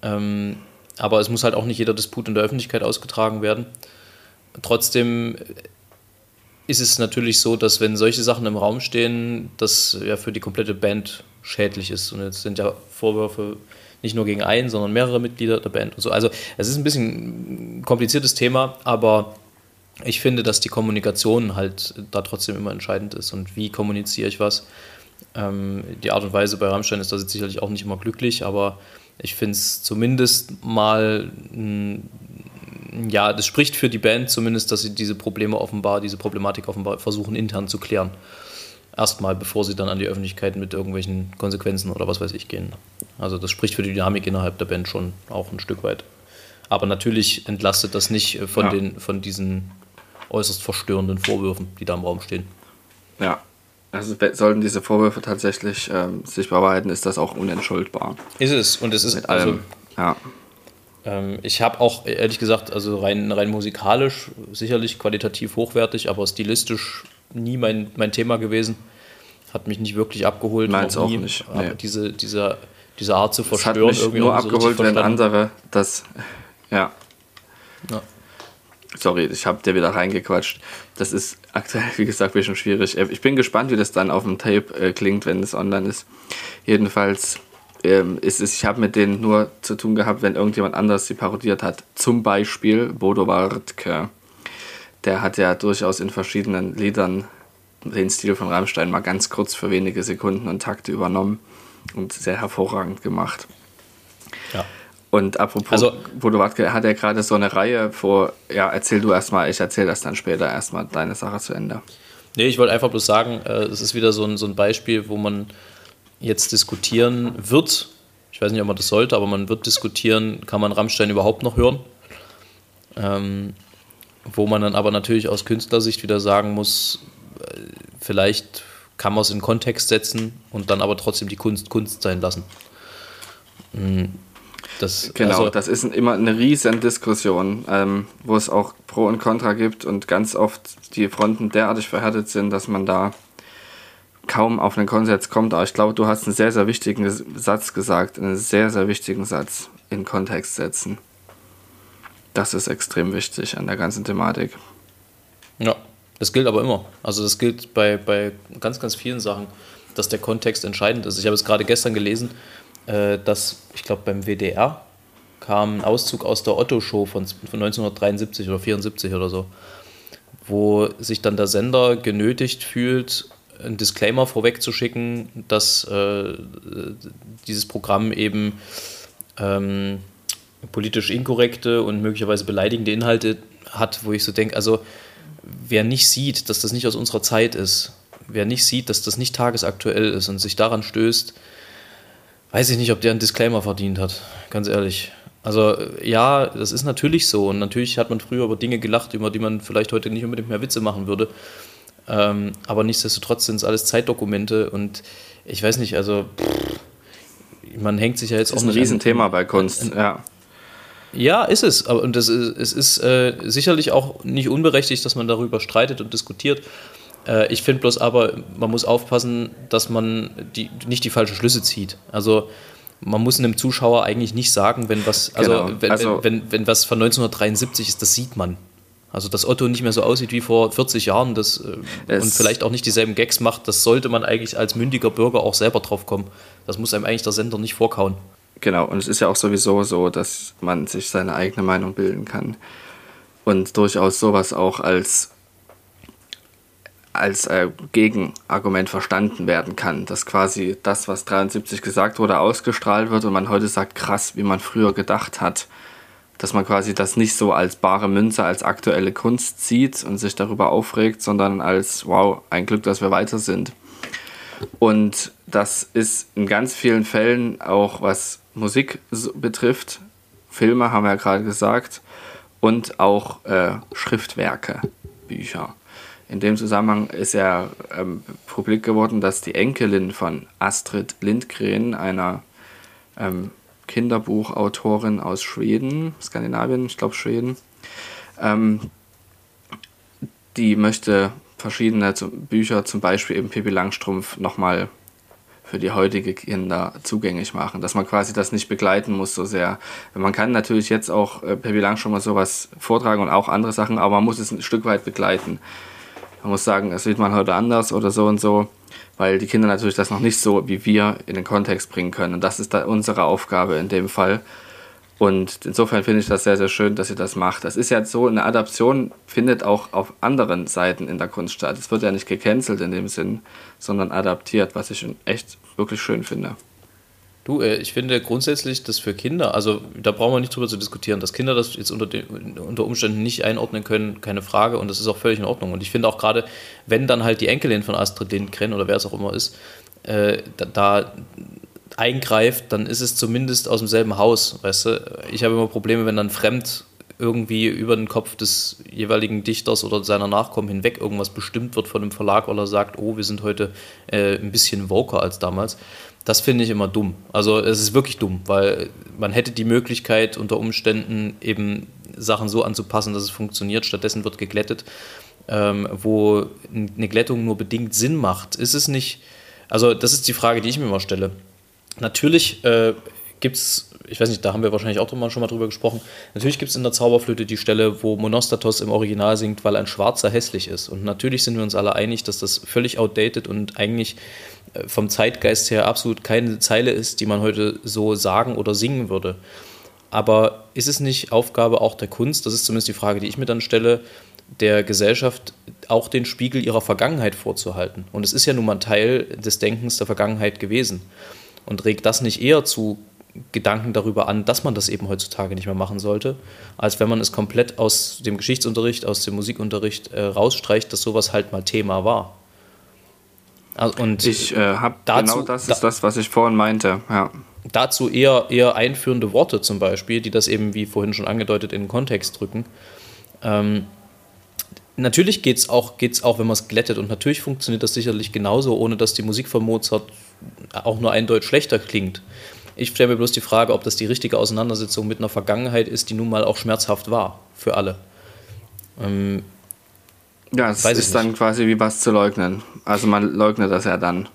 Ähm, aber es muss halt auch nicht jeder Disput in der Öffentlichkeit ausgetragen werden. Trotzdem ist es natürlich so, dass wenn solche Sachen im Raum stehen, das ja für die komplette Band schädlich ist. Und jetzt sind ja Vorwürfe nicht nur gegen einen, sondern mehrere Mitglieder der Band und so. Also es ist ein bisschen ein kompliziertes Thema, aber ich finde, dass die Kommunikation halt da trotzdem immer entscheidend ist. Und wie kommuniziere ich was? Ähm, die Art und Weise bei Rammstein ist da sicherlich auch nicht immer glücklich, aber ich finde es zumindest mal, ja, das spricht für die Band zumindest, dass sie diese Probleme offenbar, diese Problematik offenbar versuchen intern zu klären. Erstmal, bevor sie dann an die Öffentlichkeit mit irgendwelchen Konsequenzen oder was weiß ich gehen. Also das spricht für die Dynamik innerhalb der Band schon auch ein Stück weit. Aber natürlich entlastet das nicht von, ja. den, von diesen äußerst verstörenden Vorwürfen, die da im Raum stehen. Ja, also sollten diese Vorwürfe tatsächlich ähm, sich bewahrheiten, ist das auch unentschuldbar. Ist es und es ist Mit also, allem, ja. Ähm, ich habe auch ehrlich gesagt, also rein, rein musikalisch sicherlich qualitativ hochwertig, aber stilistisch nie mein, mein Thema gewesen. Hat mich nicht wirklich abgeholt. Meins auch, auch nicht. Nee. Diese, diese, diese Art zu verstören. Es hat mich nur abgeholt, so wenn andere das. Ja. ja. Sorry, ich habe dir wieder reingequatscht. Das ist aktuell, wie gesagt, ein bisschen schwierig. Äh, ich bin gespannt, wie das dann auf dem Tape äh, klingt, wenn es online ist. Jedenfalls ähm, ist es, ich habe mit denen nur zu tun gehabt, wenn irgendjemand anders sie parodiert hat. Zum Beispiel Bodo Wartke. Der hat ja durchaus in verschiedenen Liedern den Stil von Rammstein mal ganz kurz für wenige Sekunden und Takte übernommen und sehr hervorragend gemacht. Ja. Und apropos, also, Bodo Wartke hat ja gerade so eine Reihe vor, ja, erzähl du erstmal, ich erzähl das dann später erstmal deine Sache zu Ende. Nee, ich wollte einfach bloß sagen, äh, es ist wieder so ein, so ein Beispiel, wo man jetzt diskutieren wird. Ich weiß nicht, ob man das sollte, aber man wird diskutieren, kann man Rammstein überhaupt noch hören? Ähm, wo man dann aber natürlich aus Künstlersicht wieder sagen muss, äh, vielleicht kann man es in Kontext setzen und dann aber trotzdem die Kunst Kunst sein lassen. Mhm das, genau, also das ist immer eine riesen Diskussion, ähm, wo es auch Pro und Contra gibt und ganz oft die Fronten derartig verhärtet sind, dass man da kaum auf einen Konsens kommt. Aber ich glaube, du hast einen sehr, sehr wichtigen Satz gesagt, einen sehr, sehr wichtigen Satz in Kontext setzen. Das ist extrem wichtig an der ganzen Thematik. Ja, das gilt aber immer. Also das gilt bei, bei ganz, ganz vielen Sachen, dass der Kontext entscheidend ist. Ich habe es gerade gestern gelesen, äh, dass, ich glaube, beim WDR kam ein Auszug aus der Otto-Show von, von 1973 oder 74 oder so, wo sich dann der Sender genötigt fühlt, einen Disclaimer vorwegzuschicken, dass äh, dieses Programm eben ähm, politisch inkorrekte und möglicherweise beleidigende Inhalte hat, wo ich so denke, also wer nicht sieht, dass das nicht aus unserer Zeit ist, wer nicht sieht, dass das nicht tagesaktuell ist und sich daran stößt, weiß ich nicht, ob der einen Disclaimer verdient hat, ganz ehrlich. Also ja, das ist natürlich so und natürlich hat man früher über Dinge gelacht, über die man vielleicht heute nicht unbedingt mehr Witze machen würde. Ähm, aber nichtsdestotrotz sind es alles Zeitdokumente und ich weiß nicht, also pff, man hängt sich ja jetzt das auch. Ist ein Riesenthema an, bei Kunst, an, ja. Ja, ist es. Aber und das ist, es ist äh, sicherlich auch nicht unberechtigt, dass man darüber streitet und diskutiert. Äh, ich finde bloß aber, man muss aufpassen, dass man die, nicht die falschen Schlüsse zieht. Also man muss einem Zuschauer eigentlich nicht sagen, wenn was, also, genau. wenn, also wenn, wenn, wenn, was von 1973 ist, das sieht man. Also dass Otto nicht mehr so aussieht wie vor 40 Jahren das, äh, und vielleicht auch nicht dieselben Gags macht, das sollte man eigentlich als mündiger Bürger auch selber drauf kommen. Das muss einem eigentlich der Sender nicht vorkauen. Genau, und es ist ja auch sowieso so, dass man sich seine eigene Meinung bilden kann und durchaus sowas auch als als äh, Gegenargument verstanden werden kann, dass quasi das, was 73 gesagt wurde, ausgestrahlt wird und man heute sagt, krass, wie man früher gedacht hat, dass man quasi das nicht so als bare Münze, als aktuelle Kunst sieht und sich darüber aufregt, sondern als, wow, ein Glück, dass wir weiter sind. Und das ist in ganz vielen Fällen auch, was Musik betrifft, Filme haben wir ja gerade gesagt, und auch äh, Schriftwerke, Bücher. In dem Zusammenhang ist ja ähm, publik geworden, dass die Enkelin von Astrid Lindgren, einer ähm, Kinderbuchautorin aus Schweden, Skandinavien, ich glaube Schweden, ähm, die möchte verschiedene Bücher, zum Beispiel eben Pippi Langstrumpf, nochmal für die heutige Kinder zugänglich machen, dass man quasi das nicht begleiten muss so sehr. Man kann natürlich jetzt auch äh, Pippi Langstrumpf mal sowas vortragen und auch andere Sachen, aber man muss es ein Stück weit begleiten. Man muss sagen, das sieht man heute anders oder so und so, weil die Kinder natürlich das noch nicht so wie wir in den Kontext bringen können. Und das ist da unsere Aufgabe in dem Fall. Und insofern finde ich das sehr, sehr schön, dass ihr das macht. Das ist ja so, eine Adaption findet auch auf anderen Seiten in der Kunst statt. Es wird ja nicht gecancelt in dem Sinn, sondern adaptiert, was ich echt wirklich schön finde. Du, äh, ich finde grundsätzlich, dass für Kinder, also da brauchen wir nicht drüber zu diskutieren, dass Kinder das jetzt unter, den, unter Umständen nicht einordnen können, keine Frage, und das ist auch völlig in Ordnung. Und ich finde auch gerade, wenn dann halt die Enkelin von Astrid Lindgren oder wer es auch immer ist, äh, da, da eingreift, dann ist es zumindest aus demselben Haus, weißt du. Ich habe immer Probleme, wenn dann fremd irgendwie über den Kopf des jeweiligen Dichters oder seiner Nachkommen hinweg irgendwas bestimmt wird von dem Verlag oder sagt, oh, wir sind heute äh, ein bisschen woker als damals. Das finde ich immer dumm. Also es ist wirklich dumm, weil man hätte die Möglichkeit unter Umständen eben Sachen so anzupassen, dass es funktioniert. Stattdessen wird geglättet, ähm, wo eine Glättung nur bedingt Sinn macht. Ist es nicht, also das ist die Frage, die ich mir immer stelle Natürlich äh, gibt es, ich weiß nicht, da haben wir wahrscheinlich auch schon mal drüber gesprochen, natürlich gibt es in der Zauberflöte die Stelle, wo Monostatos im Original singt, weil ein Schwarzer hässlich ist. Und natürlich sind wir uns alle einig, dass das völlig outdated und eigentlich äh, vom Zeitgeist her absolut keine Zeile ist, die man heute so sagen oder singen würde. Aber ist es nicht Aufgabe auch der Kunst, das ist zumindest die Frage, die ich mir dann stelle, der Gesellschaft auch den Spiegel ihrer Vergangenheit vorzuhalten? Und es ist ja nun mal ein Teil des Denkens der Vergangenheit gewesen. Und regt das nicht eher zu Gedanken darüber an, dass man das eben heutzutage nicht mehr machen sollte, als wenn man es komplett aus dem Geschichtsunterricht, aus dem Musikunterricht äh, rausstreicht, dass sowas halt mal Thema war. Also, und ich äh, habe genau das ist das, was ich vorhin meinte. Ja. Dazu eher, eher einführende Worte zum Beispiel, die das eben, wie vorhin schon angedeutet, in den Kontext drücken. Ähm, natürlich geht es auch, geht's auch, wenn man es glättet und natürlich funktioniert das sicherlich genauso, ohne dass die Musik von Mozart auch nur eindeutig schlechter klingt. Ich stelle mir bloß die Frage, ob das die richtige Auseinandersetzung mit einer Vergangenheit ist, die nun mal auch schmerzhaft war für alle. Ähm, ja, es ist dann quasi wie was zu leugnen. Also man leugnet das ja dann.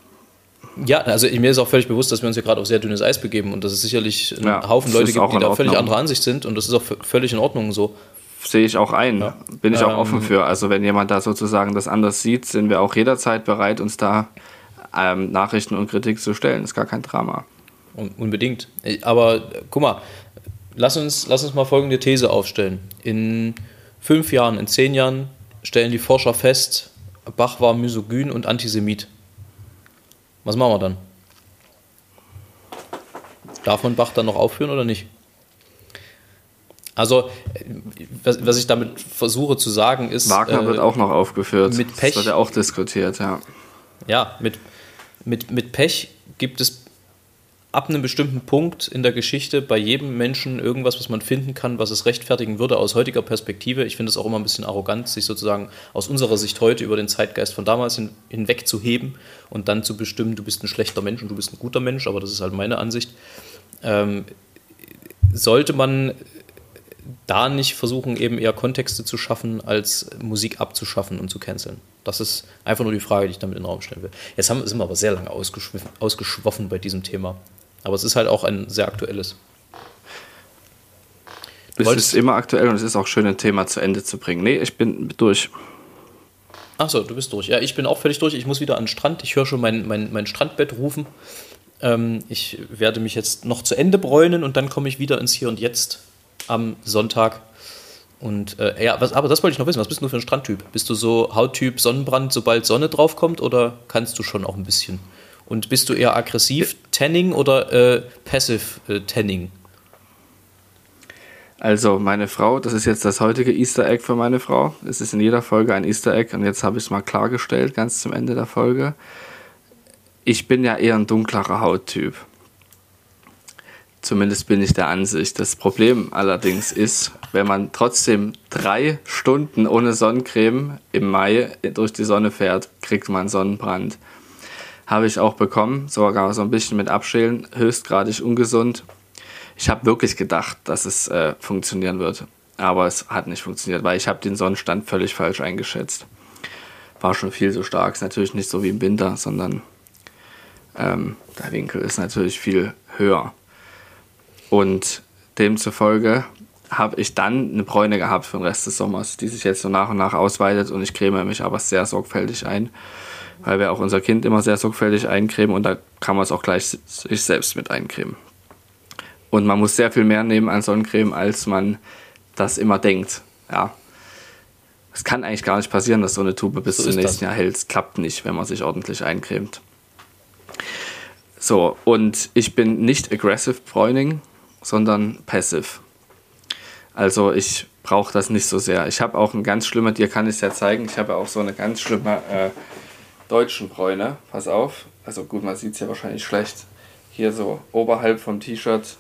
Ja, also mir ist auch völlig bewusst, dass wir uns hier gerade auf sehr dünnes Eis begeben und dass es sicherlich einen ja, Haufen Leute gibt, die da völlig anderer Ansicht sind und das ist auch völlig in Ordnung so. Sehe ich auch ein. Ja. Bin ich auch ähm, offen für. Also wenn jemand da sozusagen das anders sieht, sind wir auch jederzeit bereit, uns da ähm, Nachrichten und Kritik zu stellen. Ist gar kein Drama. Unbedingt. Aber guck mal, lass uns, lass uns mal folgende These aufstellen. In fünf Jahren, in zehn Jahren stellen die Forscher fest, Bach war misogyn und Antisemit. Was machen wir dann? Darf man Bach dann noch aufführen oder nicht? Also, was, was ich damit versuche zu sagen ist. Wagner äh, wird auch noch aufgeführt. Mit Pech. Das wird ja auch diskutiert, ja. Ja, mit, mit, mit Pech gibt es ab einem bestimmten Punkt in der Geschichte bei jedem Menschen irgendwas, was man finden kann, was es rechtfertigen würde aus heutiger Perspektive. Ich finde es auch immer ein bisschen arrogant, sich sozusagen aus unserer Sicht heute über den Zeitgeist von damals hin, hinweg zu heben und dann zu bestimmen, du bist ein schlechter Mensch und du bist ein guter Mensch, aber das ist halt meine Ansicht. Ähm, sollte man da nicht versuchen, eben eher Kontexte zu schaffen, als Musik abzuschaffen und zu canceln? Das ist einfach nur die Frage, die ich damit in den Raum stellen will. Jetzt haben, sind wir aber sehr lange ausgeschwoffen bei diesem Thema. Aber es ist halt auch ein sehr aktuelles. es ist immer aktuell und es ist auch schön, ein Thema zu Ende zu bringen. Nee, ich bin durch. Achso, du bist durch. Ja, ich bin auch völlig durch. Ich muss wieder an den Strand. Ich höre schon mein, mein, mein Strandbett rufen. Ähm, ich werde mich jetzt noch zu Ende bräunen und dann komme ich wieder ins Hier und Jetzt am Sonntag. Und äh, ja, was, aber das wollte ich noch wissen. Was bist du für ein Strandtyp? Bist du so Hauttyp Sonnenbrand, sobald Sonne draufkommt, oder kannst du schon auch ein bisschen? Und bist du eher aggressiv Tanning oder äh, Passive äh, Tanning? Also meine Frau, das ist jetzt das heutige Easter Egg für meine Frau. Es ist in jeder Folge ein Easter Egg und jetzt habe ich es mal klargestellt, ganz zum Ende der Folge. Ich bin ja eher ein dunklerer Hauttyp. Zumindest bin ich der Ansicht. Das Problem allerdings ist, wenn man trotzdem drei Stunden ohne Sonnencreme im Mai durch die Sonne fährt, kriegt man Sonnenbrand. Habe ich auch bekommen, sogar so ein bisschen mit Abschälen, höchstgradig ungesund. Ich habe wirklich gedacht, dass es äh, funktionieren wird, aber es hat nicht funktioniert, weil ich habe den Sonnenstand völlig falsch eingeschätzt. war schon viel zu stark. Ist natürlich nicht so wie im Winter, sondern ähm, der Winkel ist natürlich viel höher. Und demzufolge habe ich dann eine Bräune gehabt für den Rest des Sommers, die sich jetzt so nach und nach ausweitet und ich creme mich aber sehr sorgfältig ein, weil wir auch unser Kind immer sehr sorgfältig eincremen und da kann man es auch gleich sich selbst mit eincremen. Und man muss sehr viel mehr nehmen an Sonnencreme, als man das immer denkt. Ja. Es kann eigentlich gar nicht passieren, dass so eine Tube bis so zum nächsten das. Jahr hält. Es klappt nicht, wenn man sich ordentlich eincremt. So, und ich bin nicht aggressive Bräuning, sondern passive. Also ich brauche das nicht so sehr. Ich habe auch ein ganz schlimmer, dir kann ich es ja zeigen, ich habe auch so eine ganz schlimme äh, deutschen Bräune. Pass auf. Also gut, man sieht es ja wahrscheinlich schlecht. Hier so oberhalb vom T-Shirt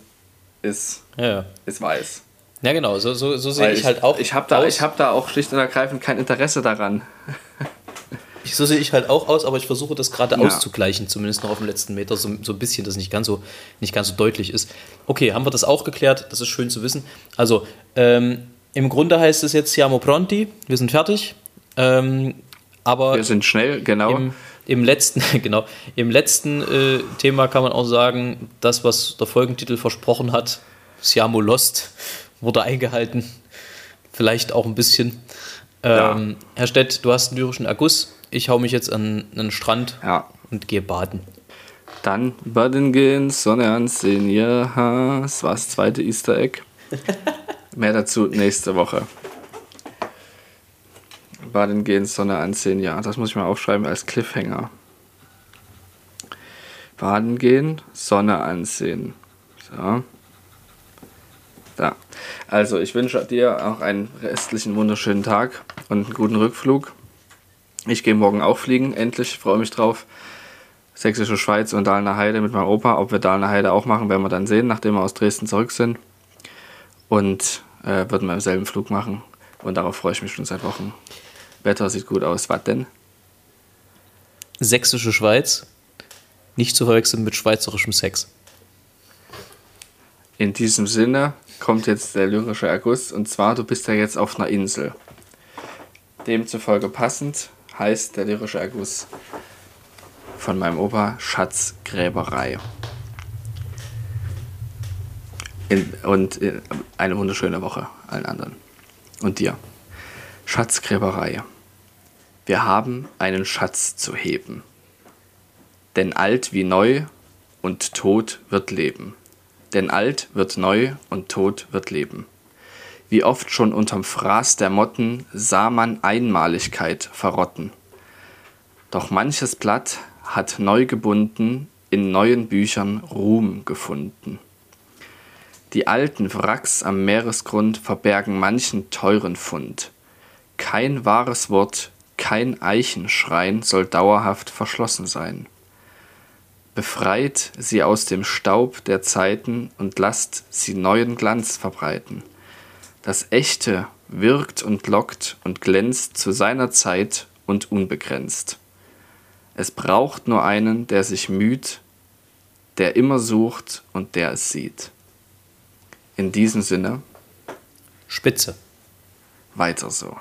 ist, ja. ist weiß. Ja, genau, so, so, so sehe ich, ich, halt auch. Ich habe da, hab da auch schlicht und ergreifend kein Interesse daran. so sehe ich halt auch aus, aber ich versuche das gerade ja. auszugleichen, zumindest noch auf dem letzten Meter, so, so ein bisschen, dass es nicht ganz so, nicht ganz so deutlich ist. Okay, haben wir das auch geklärt, das ist schön zu wissen. Also, ähm, im Grunde heißt es jetzt Siamo Pronti, wir sind fertig. Ähm, aber wir sind schnell, genau. Im, im letzten, genau, im letzten äh, Thema kann man auch sagen, das, was der Folgentitel versprochen hat, Siamo Lost, wurde eingehalten. Vielleicht auch ein bisschen. Ähm, ja. Herr Stett, du hast einen lyrischen Erguss. Ich hau mich jetzt an einen Strand ja. und gehe baden. Dann baden gehen, Sonne ansehen, ja, das war das zweite Easter Egg. Mehr dazu nächste Woche. Baden gehen, Sonne ansehen, ja, das muss ich mal aufschreiben als Cliffhanger. Baden gehen, Sonne ansehen. So. Da. Also, ich wünsche dir auch einen restlichen wunderschönen Tag und einen guten Rückflug. Ich gehe morgen auch fliegen, endlich, freue mich drauf. Sächsische Schweiz und Dahlner Heide mit meinem Opa. Ob wir Dahlner Heide auch machen, werden wir dann sehen, nachdem wir aus Dresden zurück sind. Und äh, würden wir im selben Flug machen. Und darauf freue ich mich schon seit Wochen. Wetter sieht gut aus. Was denn? Sächsische Schweiz. Nicht zu verwechseln mit schweizerischem Sex. In diesem Sinne, kommt jetzt der lyrische Erguss. Und zwar, du bist ja jetzt auf einer Insel. Demzufolge passend heißt der lyrische Erguss von meinem Opa Schatzgräberei. In, und in, eine wunderschöne Woche allen anderen. Und dir. Schatzgräberei. Wir haben einen Schatz zu heben. Denn alt wie neu und tot wird leben denn alt wird neu und tot wird leben. Wie oft schon unterm Fraß der Motten sah man Einmaligkeit verrotten. Doch manches Blatt hat neu gebunden in neuen Büchern Ruhm gefunden. Die alten Wracks am Meeresgrund verbergen manchen teuren Fund. Kein wahres Wort, kein Eichenschrein soll dauerhaft verschlossen sein. Befreit sie aus dem Staub der Zeiten und lasst sie neuen Glanz verbreiten. Das Echte wirkt und lockt und glänzt zu seiner Zeit und unbegrenzt. Es braucht nur einen, der sich müht, der immer sucht und der es sieht. In diesem Sinne. Spitze. Weiter so.